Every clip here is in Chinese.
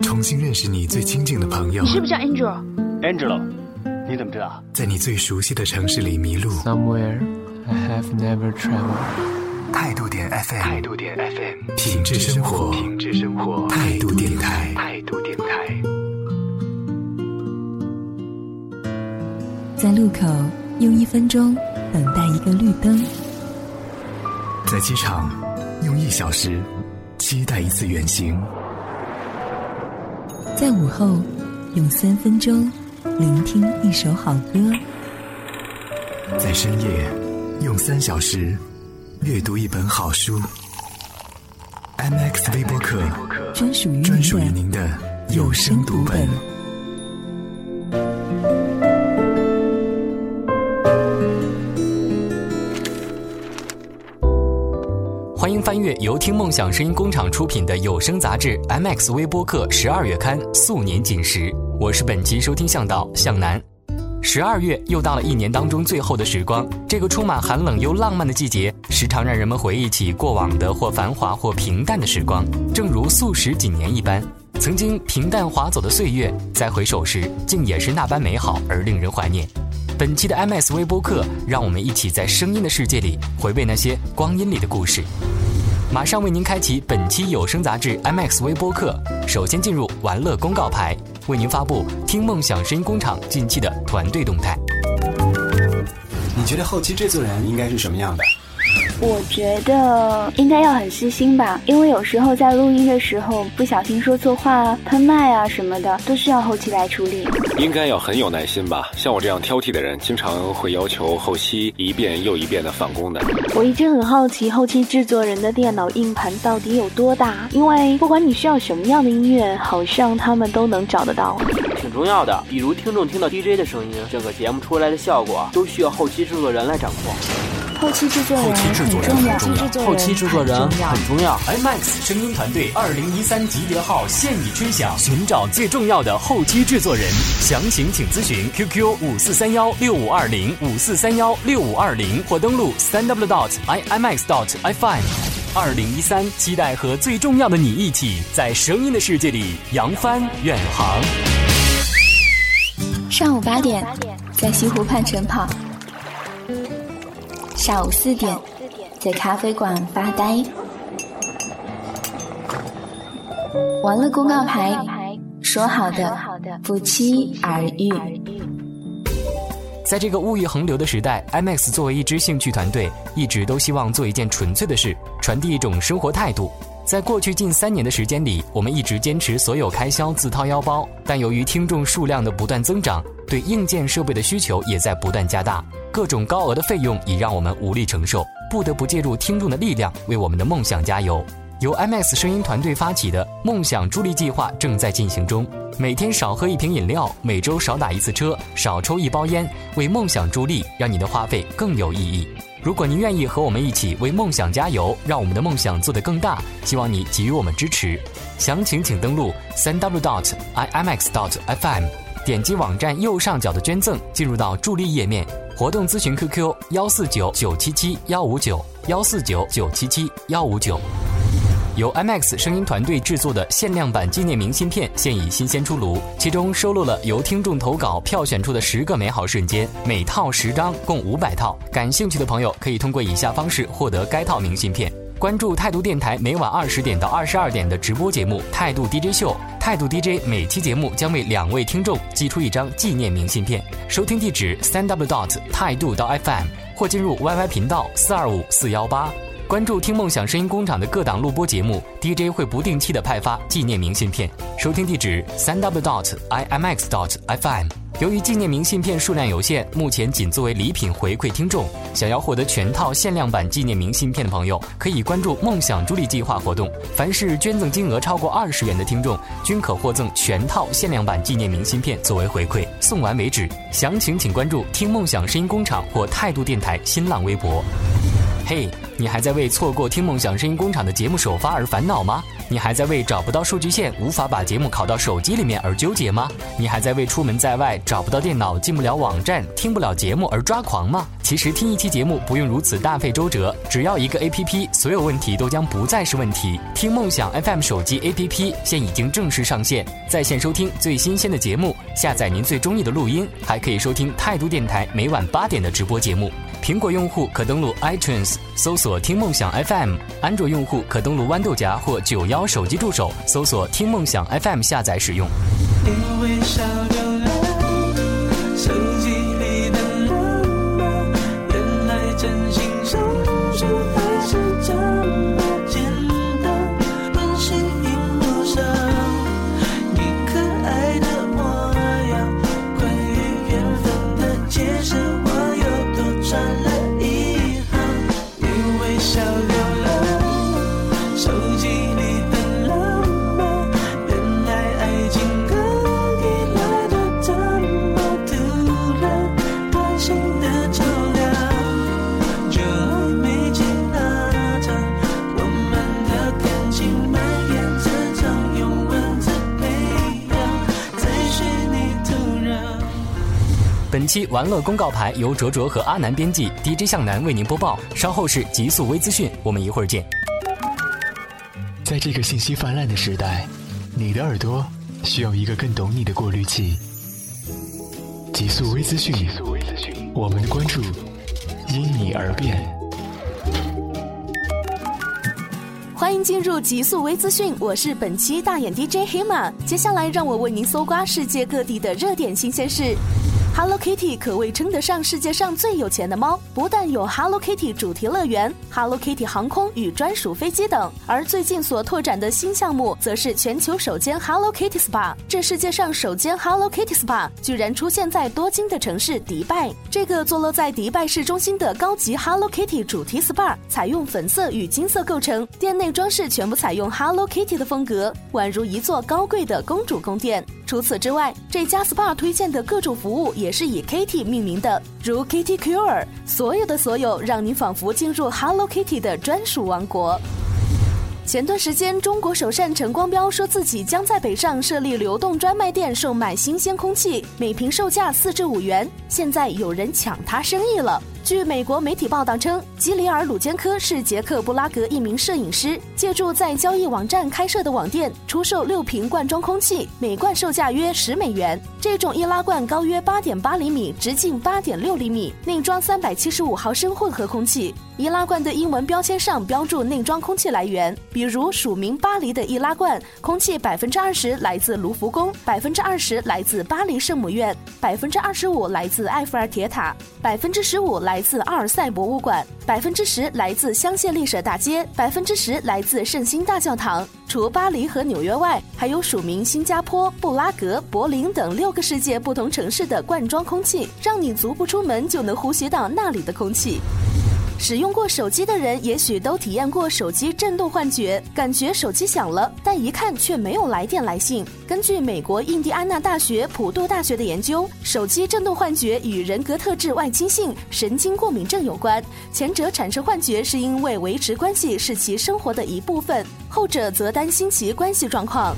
重新认识你最亲近的朋友。你是不是叫 Angel？Angelo，你怎么知道？在你最熟悉的城市里迷路。Somewhere I have never traveled。态度点 FM，态度点 FM，品质生活，品质生活，态度电台，态度电台。在路口用一分钟等待一个绿灯。在机场用一小时期待一次远行。在午后，用三分钟聆听一首好歌；在深夜，用三小时阅读一本好书。MX 微播客，专属于专属于您的有声读本。欢迎翻阅由听梦想声音工厂出品的有声杂志《MX 微播客》十二月刊素年锦时，我是本期收听向导向南。十二月又到了一年当中最后的时光，这个充满寒冷又浪漫的季节，时常让人们回忆起过往的或繁华或平淡的时光，正如素食几年一般。曾经平淡划走的岁月，在回首时，竟也是那般美好而令人怀念。本期的 MS 微播客，让我们一起在声音的世界里回味那些光阴里的故事。马上为您开启本期有声杂志 MX 微播客。首先进入玩乐公告牌，为您发布听梦想声音工厂近期的团队动态。你觉得后期制作人应该是什么样的？我觉得应该要很细心吧，因为有时候在录音的时候不小心说错话啊、喷麦啊什么的，都需要后期来处理。应该要很有耐心吧，像我这样挑剔的人，经常会要求后期一遍又一遍的返工的。我一直很好奇后期制作人的电脑硬盘到底有多大，因为不管你需要什么样的音乐，好像他们都能找得到。挺重要的，比如听众听到 DJ 的声音，整个节目出来的效果都需要后期制作人来掌控。后期制作人很重要，后期制作人很重要。IMAX 声音团队二零一三集结号现已吹响，寻找最重要的后期制作人，详情请咨询 QQ 五四三幺六五二零五四三幺六五二零或登录三 w dot imax dot fm。二零一三，期待和最重要的你一起在声音的世界里扬帆远航。上午八点，在西湖畔晨跑。下午四点，在咖啡馆发呆。完了公告牌，说好的不期而遇。在这个物欲横流的时代，IMAX 作为一支兴趣团队，一直都希望做一件纯粹的事，传递一种生活态度。在过去近三年的时间里，我们一直坚持所有开销自掏腰包，但由于听众数量的不断增长，对硬件设备的需求也在不断加大，各种高额的费用已让我们无力承受，不得不借助听众的力量为我们的梦想加油。由 IMAX 声音团队发起的梦想助力计划正在进行中，每天少喝一瓶饮料，每周少打一次车，少抽一包烟，为梦想助力，让你的花费更有意义。如果您愿意和我们一起为梦想加油，让我们的梦想做得更大，希望你给予我们支持。详情请登录三 w dot imx dot fm，点击网站右上角的捐赠，进入到助力页面。活动咨询 QQ 幺四九九七七幺五九幺四九九七七幺五九。由 IMAX 声音团队制作的限量版纪念明信片现已新鲜出炉，其中收录了由听众投稿票选出的十个美好瞬间，每套十张，共五百套。感兴趣的朋友可以通过以下方式获得该套明信片：关注态度电台每晚二十点到二十二点的直播节目《态度 DJ 秀》，态度 DJ 每期节目将为两位听众寄出一张纪念明信片。收听地址：三 w dot 态度到 FM，或进入 YY 频道四二五四幺八。关注听梦想声音工厂的各档录播节目，DJ 会不定期的派发纪念明信片。收听地址：三 w dot imx dot fm。由于纪念明信片数量有限，目前仅作为礼品回馈听众。想要获得全套限量版纪念明信片的朋友，可以关注梦想助力计划活动。凡是捐赠金额超过二十元的听众，均可获赠全套限量版纪念明信片作为回馈，送完为止。详情请关注听梦想声音工厂或态度电台新浪微博。嘿，你还在为错过《听梦想声音工厂》的节目首发而烦恼吗？你还在为找不到数据线、无法把节目拷到手机里面而纠结吗？你还在为出门在外找不到电脑、进不了网站、听不了节目而抓狂吗？其实听一期节目不用如此大费周折，只要一个 APP，所有问题都将不再是问题。听梦想 FM 手机 APP 现已经正式上线，在线收听最新鲜的节目，下载您最中意的录音，还可以收听态度电台每晚八点的直播节目。苹果用户可登录 iTunes 搜索“听梦想 FM”，安卓用户可登录豌豆荚或九幺手机助手搜索“听梦想 FM” 下载使用。玩乐公告牌由卓卓和阿南编辑，DJ 向南为您播报。稍后是极速微资讯，我们一会儿见。在这个信息泛滥的时代，你的耳朵需要一个更懂你的过滤器。极速微资讯，我们的关注因你而变。欢迎进入极速微资讯，我是本期大眼 DJ 黑马。接下来让我为您搜刮世界各地的热点新鲜事。Hello Kitty 可谓称得上世界上最有钱的猫，不但有 Hello Kitty 主题乐园、Hello Kitty 航空与专属飞机等，而最近所拓展的新项目，则是全球首间 Hello Kitty Spa。这世界上首间 Hello Kitty Spa 居然出现在多金的城市迪拜。这个坐落在迪拜市中心的高级 Hello Kitty 主题 Spa，采用粉色与金色构成，店内装饰全部采用 Hello Kitty 的风格，宛如一座高贵的公主宫殿。除此之外，这家 SPA 推荐的各种服务也也是以 Kitty 命名的，如 Kitty Cure，所有的所有，让你仿佛进入 Hello Kitty 的专属王国。前段时间，中国首善陈光标说自己将在北上设立流动专卖店，售卖新鲜空气，每瓶售价四至五元。现在有人抢他生意了。据美国媒体报道称，吉里尔·鲁坚科是捷克布拉格一名摄影师，借助在交易网站开设的网店，出售六瓶罐装空气，每罐售价约十美元。这种易拉罐高约八点八厘米，直径八点六厘米，内装三百七十五毫升混合空气。易拉罐的英文标签上标注内装空气来源，比如署名巴黎的易拉罐，空气百分之二十来自卢浮宫，百分之二十来自巴黎圣母院，百分之二十五来自埃菲尔铁塔，百分之十五来来自阿尔塞博物馆，百分之十来自香榭丽舍大街，百分之十来自圣心大教堂。除巴黎和纽约外，还有署名新加坡、布拉格、柏林等六个世界不同城市的罐装空气，让你足不出门就能呼吸到那里的空气。使用过手机的人，也许都体验过手机震动幻觉，感觉手机响了，但一看却没有来电来信。根据美国印第安纳大学普渡大学的研究，手机震动幻觉与人格特质外倾性、神经过敏症有关。前者产生幻觉是因为维持关系是其生活的一部分，后者则担心其关系状况。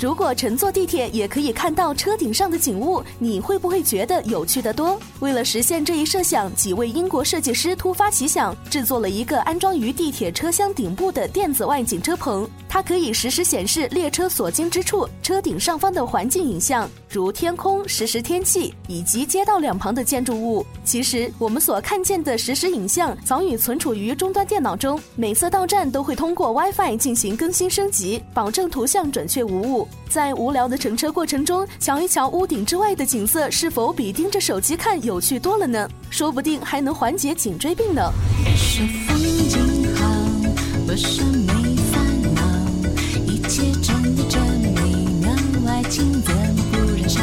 如果乘坐地铁也可以看到车顶上的景物，你会不会觉得有趣的多？为了实现这一设想，几位英国设计师突发奇想，制作了一个安装于地铁车厢顶部的电子外景车棚。它可以实时显示列车所经之处车顶上方的环境影像，如天空、实时天气以及街道两旁的建筑物。其实，我们所看见的实时影像早已存储于终端电脑中，每次到站都会通过 WiFi 进行更新升级，保证图像准确无误。在无聊的乘车过程中，瞧一瞧屋顶之外的景色，是否比盯着手机看有趣多了呢？说不定还能缓解颈椎病呢。你说风景好，我说没烦恼，一切真的真美妙，爱情怎不着？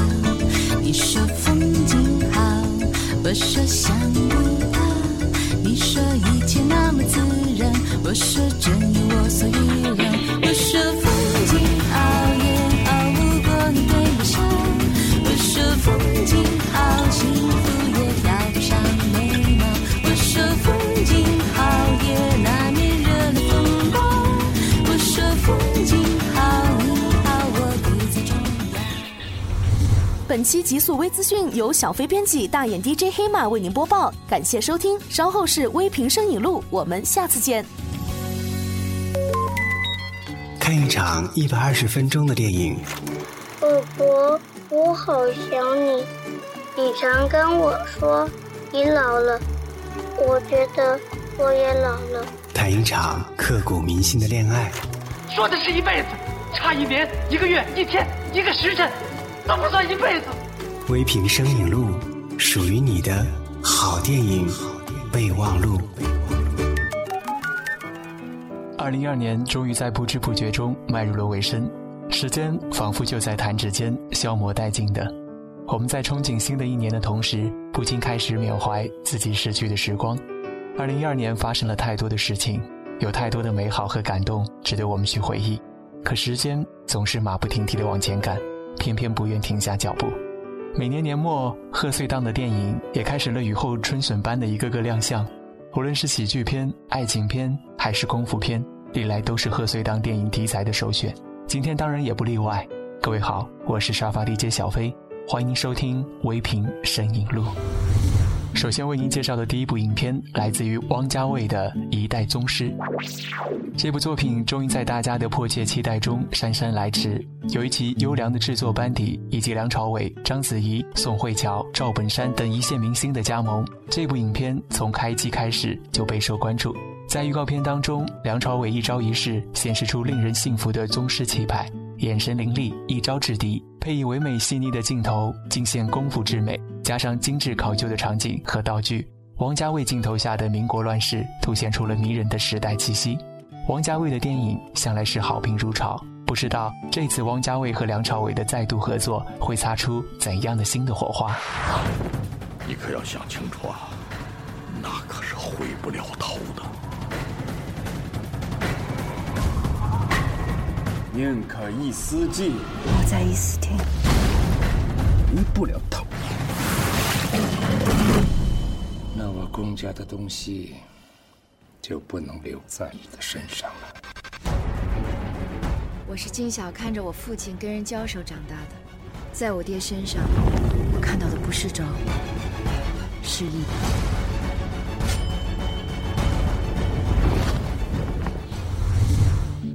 你说风景好，我说想不到，你说一切那么自然。我说真有我所欲料。我说本期极速微资讯由小飞编辑，大眼 DJ 黑马为您播报，感谢收听。稍后是微评声影录，我们下次见。看一场一百二十分钟的电影。宝宝，我好想你。你常跟我说你老了，我觉得我也老了。谈一场刻骨铭心的恋爱。说的是一辈子，差一年、一个月、一天、一个时辰，都不算一辈子。微评声影录，属于你的好电影备忘录。二零一二年终于在不知不觉中迈入了尾声，时间仿佛就在弹指间消磨殆尽的。我们在憧憬新的一年的同时，不禁开始缅怀自己逝去的时光。二零一二年发生了太多的事情，有太多的美好和感动值得我们去回忆。可时间总是马不停蹄地往前赶，偏偏不愿停下脚步。每年年末，贺岁档的电影也开始了雨后春笋般的一个个亮相。无论是喜剧片、爱情片还是功夫片，历来都是贺岁档电影题材的首选。今天当然也不例外。各位好，我是沙发 DJ 小飞，欢迎收听微评声影录。首先为您介绍的第一部影片来自于汪家卫的《一代宗师》。这部作品终于在大家的迫切期待中姗姗来迟，有一其优良的制作班底以及梁朝伟、章子怡、宋慧乔、赵本山等一线明星的加盟，这部影片从开机开始就备受关注。在预告片当中，梁朝伟一招一式显示出令人信服的宗师气派，眼神凌厉，一招制敌，配以唯美细腻的镜头，尽显功夫之美。加上精致考究的场景和道具，王家卫镜头下的民国乱世凸显出了迷人的时代气息。王家卫的电影向来是好评如潮，不知道这次王家卫和梁朝伟的再度合作会擦出怎样的新的火花？你可要想清楚啊，那可是回不了头的。宁可一丝进，我在一丝停，回不了头。那我公家的东西就不能留在你的身上了。我是金小看着我父亲跟人交手长大的，在我爹身上，我看到的不是招，是义。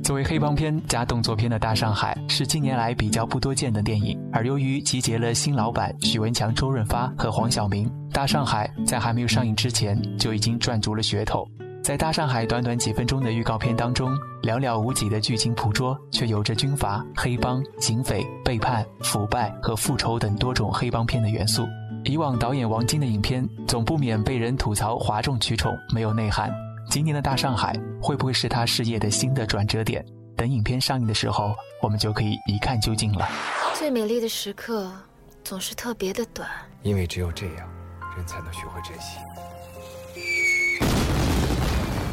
作为黑帮片加动作片的大上海，是近年来比较不多见的电影。而由于集结了新老板许文强、周润发和黄晓明，大上海在还没有上映之前就已经赚足了噱头。在大上海短短几分钟的预告片当中，寥寥无几的剧情捕捉，却有着军阀、黑帮、警匪、背叛、腐败和复仇等多种黑帮片的元素。以往导演王晶的影片总不免被人吐槽哗众取宠，没有内涵。今年的大上海会不会是他事业的新的转折点？等影片上映的时候，我们就可以一看究竟了。最美丽的时刻总是特别的短，因为只有这样，人才能学会珍惜。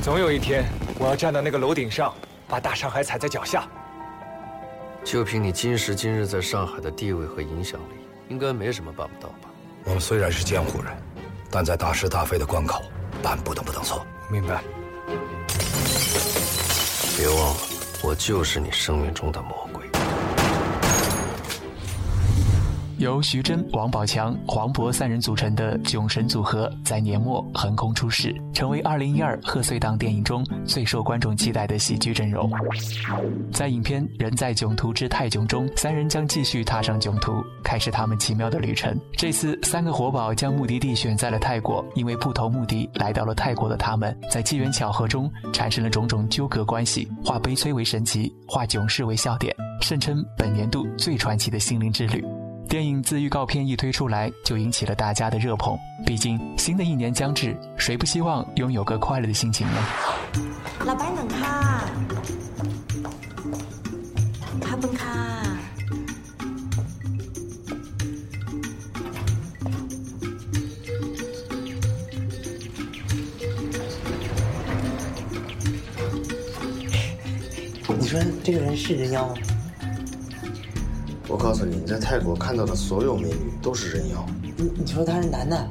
总有一天，我要站到那个楼顶上，把大上海踩在脚下。就凭你今时今日在上海的地位和影响力，应该没什么办不到吧？我们虽然是江湖人，但在大是大非的关口，办不能不能错。明白。别忘了，我就是你生命中的魔鬼。由徐峥、王宝强、黄渤三人组成的囧神组合，在年末横空出世，成为2012贺岁档电影中最受观众期待的喜剧阵容。在影片《人在囧途之泰囧》中，三人将继续踏上囧途，开始他们奇妙的旅程。这次，三个活宝将目的地选在了泰国，因为不同目的来到了泰国的他们，在机缘巧合中产生了种种纠葛关系，化悲催为神奇，化囧事为笑点，盛称本年度最传奇的心灵之旅。电影自预告片一推出来，就引起了大家的热捧。毕竟新的一年将至，谁不希望拥有个快乐的心情呢？老板能卡，卡不卡？你说这个人是人妖吗？我告诉你，你在泰国看到的所有美女都是人妖。你你说他是男的？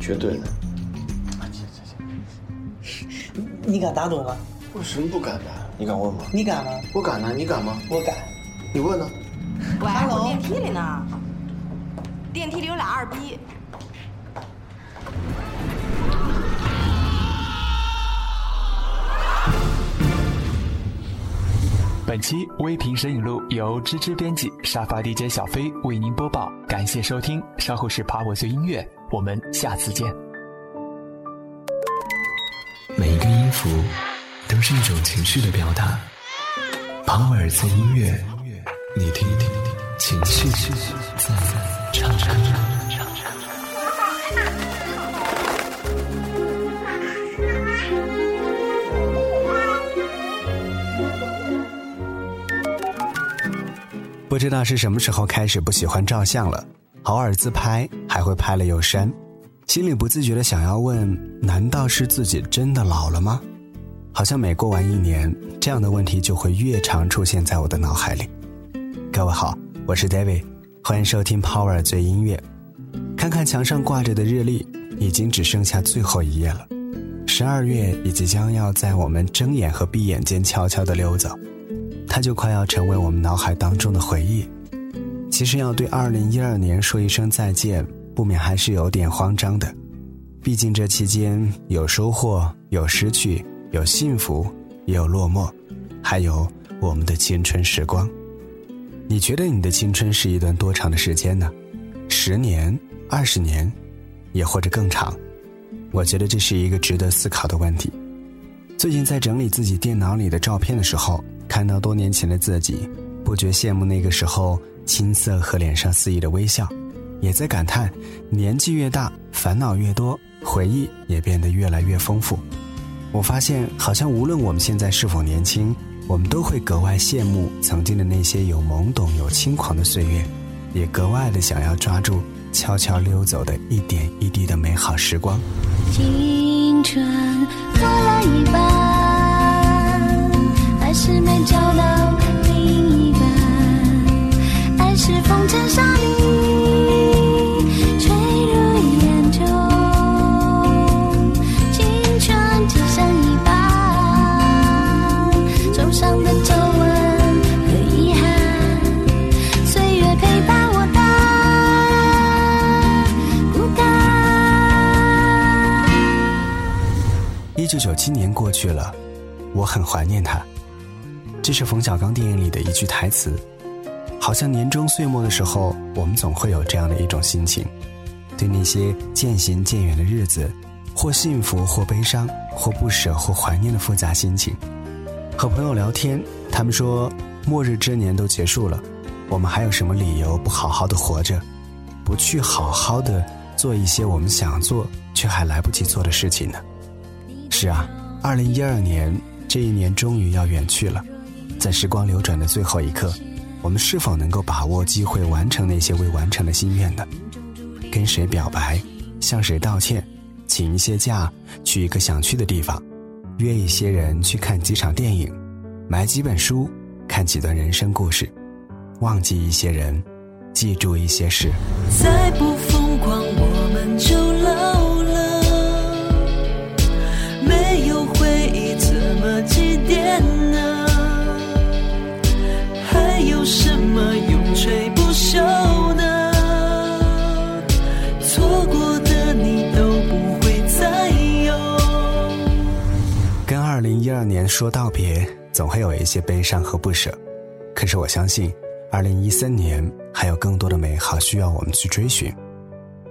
绝对的。你敢打赌吗？我什么不敢的？你敢问吗？你敢吗？我敢呢！你敢吗？我敢。你问呢？喂，我电梯里呢。电梯里有俩二逼。本期微评神影录由芝芝编辑，沙发 DJ 小飞为您播报。感谢收听，稍后是爬我最音乐，我们下次见。每一个音符都是一种情绪的表达。庞尔兹音乐，你听一听，情绪在唱歌。不知道是什么时候开始不喜欢照相了，偶尔自拍还会拍了又删，心里不自觉的想要问：难道是自己真的老了吗？好像每过完一年，这样的问题就会越常出现在我的脑海里。各位好，我是 David，欢迎收听 Power 最音乐。看看墙上挂着的日历，已经只剩下最后一页了。十二月也即将要在我们睁眼和闭眼间悄悄地溜走。它就快要成为我们脑海当中的回忆。其实要对二零一二年说一声再见，不免还是有点慌张的。毕竟这期间有收获，有失去，有幸福，也有落寞，还有我们的青春时光。你觉得你的青春是一段多长的时间呢？十年、二十年，也或者更长？我觉得这是一个值得思考的问题。最近在整理自己电脑里的照片的时候。看到多年前的自己，不觉羡慕那个时候青涩和脸上肆意的微笑，也在感叹年纪越大，烦恼越多，回忆也变得越来越丰富。我发现，好像无论我们现在是否年轻，我们都会格外羡慕曾经的那些有懵懂、有轻狂的岁月，也格外的想要抓住悄悄溜走的一点一滴的美好时光。青春过了一半。是风尘沙砾，坠入眼中。青春只剩一半，受伤的皱纹和遗憾，岁月陪伴我的孤单。一九九七年过去了，我很怀念他。这是冯小刚电影里的一句台词，好像年终岁末的时候，我们总会有这样的一种心情，对那些渐行渐远的日子，或幸福，或悲伤，或不舍，或怀念的复杂心情。和朋友聊天，他们说，末日之年都结束了，我们还有什么理由不好好的活着，不去好好的做一些我们想做却还来不及做的事情呢？是啊，二零一二年这一年终于要远去了。在时光流转的最后一刻，我们是否能够把握机会，完成那些未完成的心愿呢？跟谁表白，向谁道歉，请一些假，去一个想去的地方，约一些人去看几场电影，买几本书，看几段人生故事，忘记一些人，记住一些事。再不疯狂，我们就说道别，总会有一些悲伤和不舍。可是我相信，二零一三年还有更多的美好需要我们去追寻。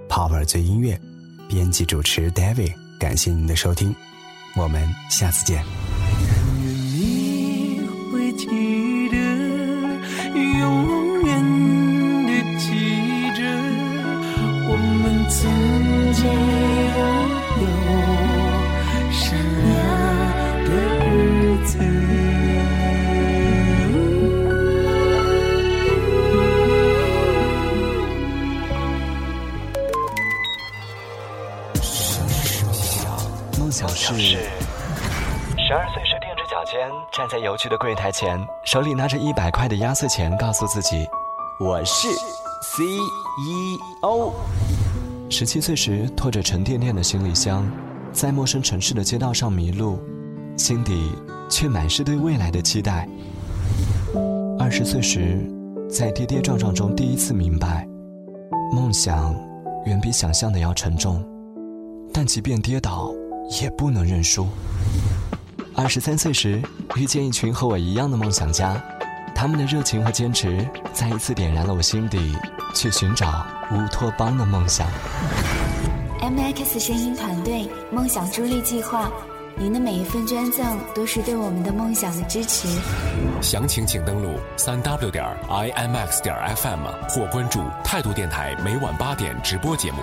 Power 最音乐，编辑主持 David，感谢您的收听，我们下次见。站在邮局的柜台前，手里拿着一百块的压岁钱，告诉自己：“我是 CEO。”十七岁时拖着沉甸甸的行李箱，在陌生城市的街道上迷路，心底却满是对未来的期待。二十岁时，在跌跌撞撞中第一次明白，梦想远比想象的要沉重，但即便跌倒，也不能认输。二十三岁时，遇见一群和我一样的梦想家，他们的热情和坚持，再一次点燃了我心底去寻找乌托邦的梦想。M X 声音团队梦想助力计划，您的每一份捐赠都是对我们的梦想的支持。详情请登录三 w 点 i m x 点 f m 或关注态度电台每晚八点直播节目。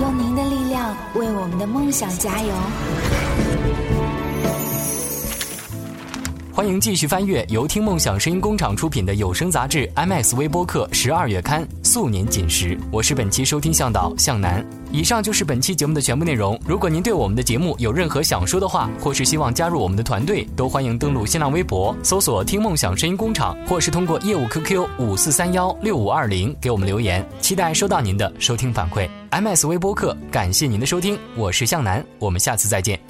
用您的力量为我们的梦想加油！欢迎继续翻阅由听梦想声音工厂出品的有声杂志《M S 微播客》十二月刊素年锦时，我是本期收听向导向南。以上就是本期节目的全部内容。如果您对我们的节目有任何想说的话，或是希望加入我们的团队，都欢迎登录新浪微博搜索“听梦想声音工厂”，或是通过业务 QQ 五四三幺六五二零给我们留言。期待收到您的收听反馈。M S 微播客，感谢您的收听，我是向南，我们下次再见。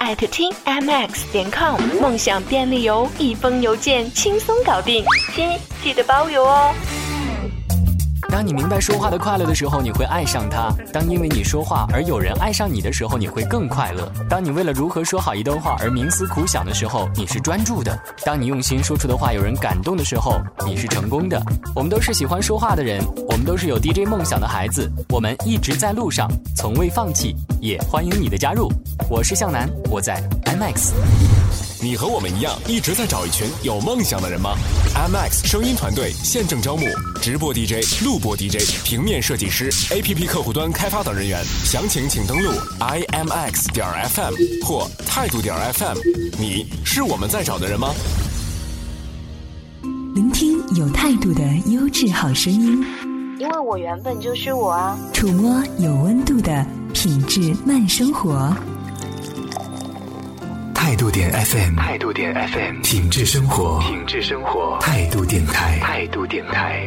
艾特听 mx 点 com，梦想便利邮，一封邮件轻松搞定，亲记得包邮哦。当你明白说话的快乐的时候，你会爱上它；当因为你说话而有人爱上你的时候，你会更快乐；当你为了如何说好一段话而冥思苦想的时候，你是专注的；当你用心说出的话有人感动的时候，你是成功的。我们都是喜欢说话的人，我们都是有 DJ 梦想的孩子，我们一直在路上，从未放弃，也欢迎你的加入。我是向南，我在 MX。你和我们一样，一直在找一群有梦想的人吗？MX 声音团队现正招募直播 DJ、录播 DJ、平面设计师、APP 客户端开发等人员。详情请登录 imx 点 FM 或态度点 FM。你是我们在找的人吗？聆听有态度的优质好声音，因为我原本就是我啊。触摸有温度的品质慢生活。态度点 FM，态度点 FM，品质生活，品质生活，态度电台，态度电台。